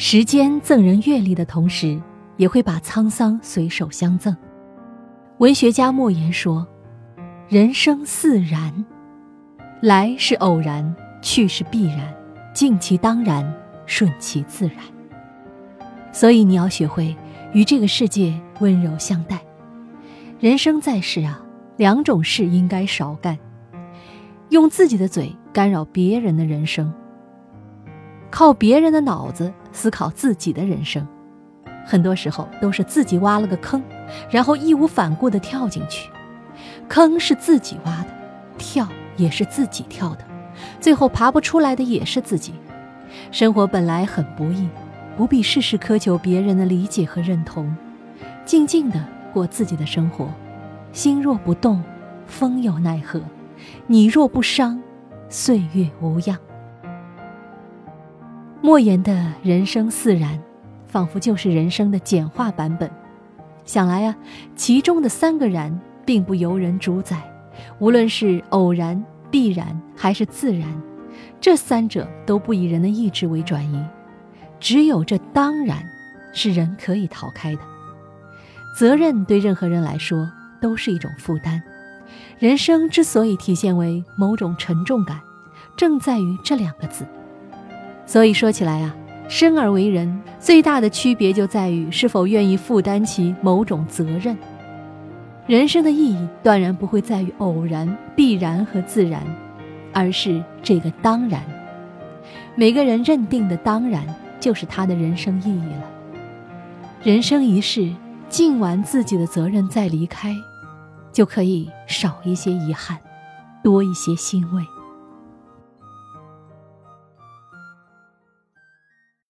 时间赠人阅历的同时，也会把沧桑随手相赠。文学家莫言说：“人生似然，来是偶然，去是必然，尽其当然，顺其自然。”所以你要学会与这个世界温柔相待。人生在世啊，两种事应该少干：用自己的嘴干扰别人的人生。靠别人的脑子思考自己的人生，很多时候都是自己挖了个坑，然后义无反顾地跳进去。坑是自己挖的，跳也是自己跳的，最后爬不出来的也是自己。生活本来很不易，不必事事苛求别人的理解和认同，静静地过自己的生活。心若不动，风又奈何；你若不伤，岁月无恙。莫言的人生四然，仿佛就是人生的简化版本。想来啊，其中的三个然，并不由人主宰。无论是偶然、必然还是自然，这三者都不以人的意志为转移。只有这当然，是人可以逃开的。责任对任何人来说都是一种负担。人生之所以体现为某种沉重感，正在于这两个字。所以说起来啊，生而为人最大的区别就在于是否愿意负担起某种责任。人生的意义断然不会在于偶然、必然和自然，而是这个当然。每个人认定的当然，就是他的人生意义了。人生一世，尽完自己的责任再离开，就可以少一些遗憾，多一些欣慰。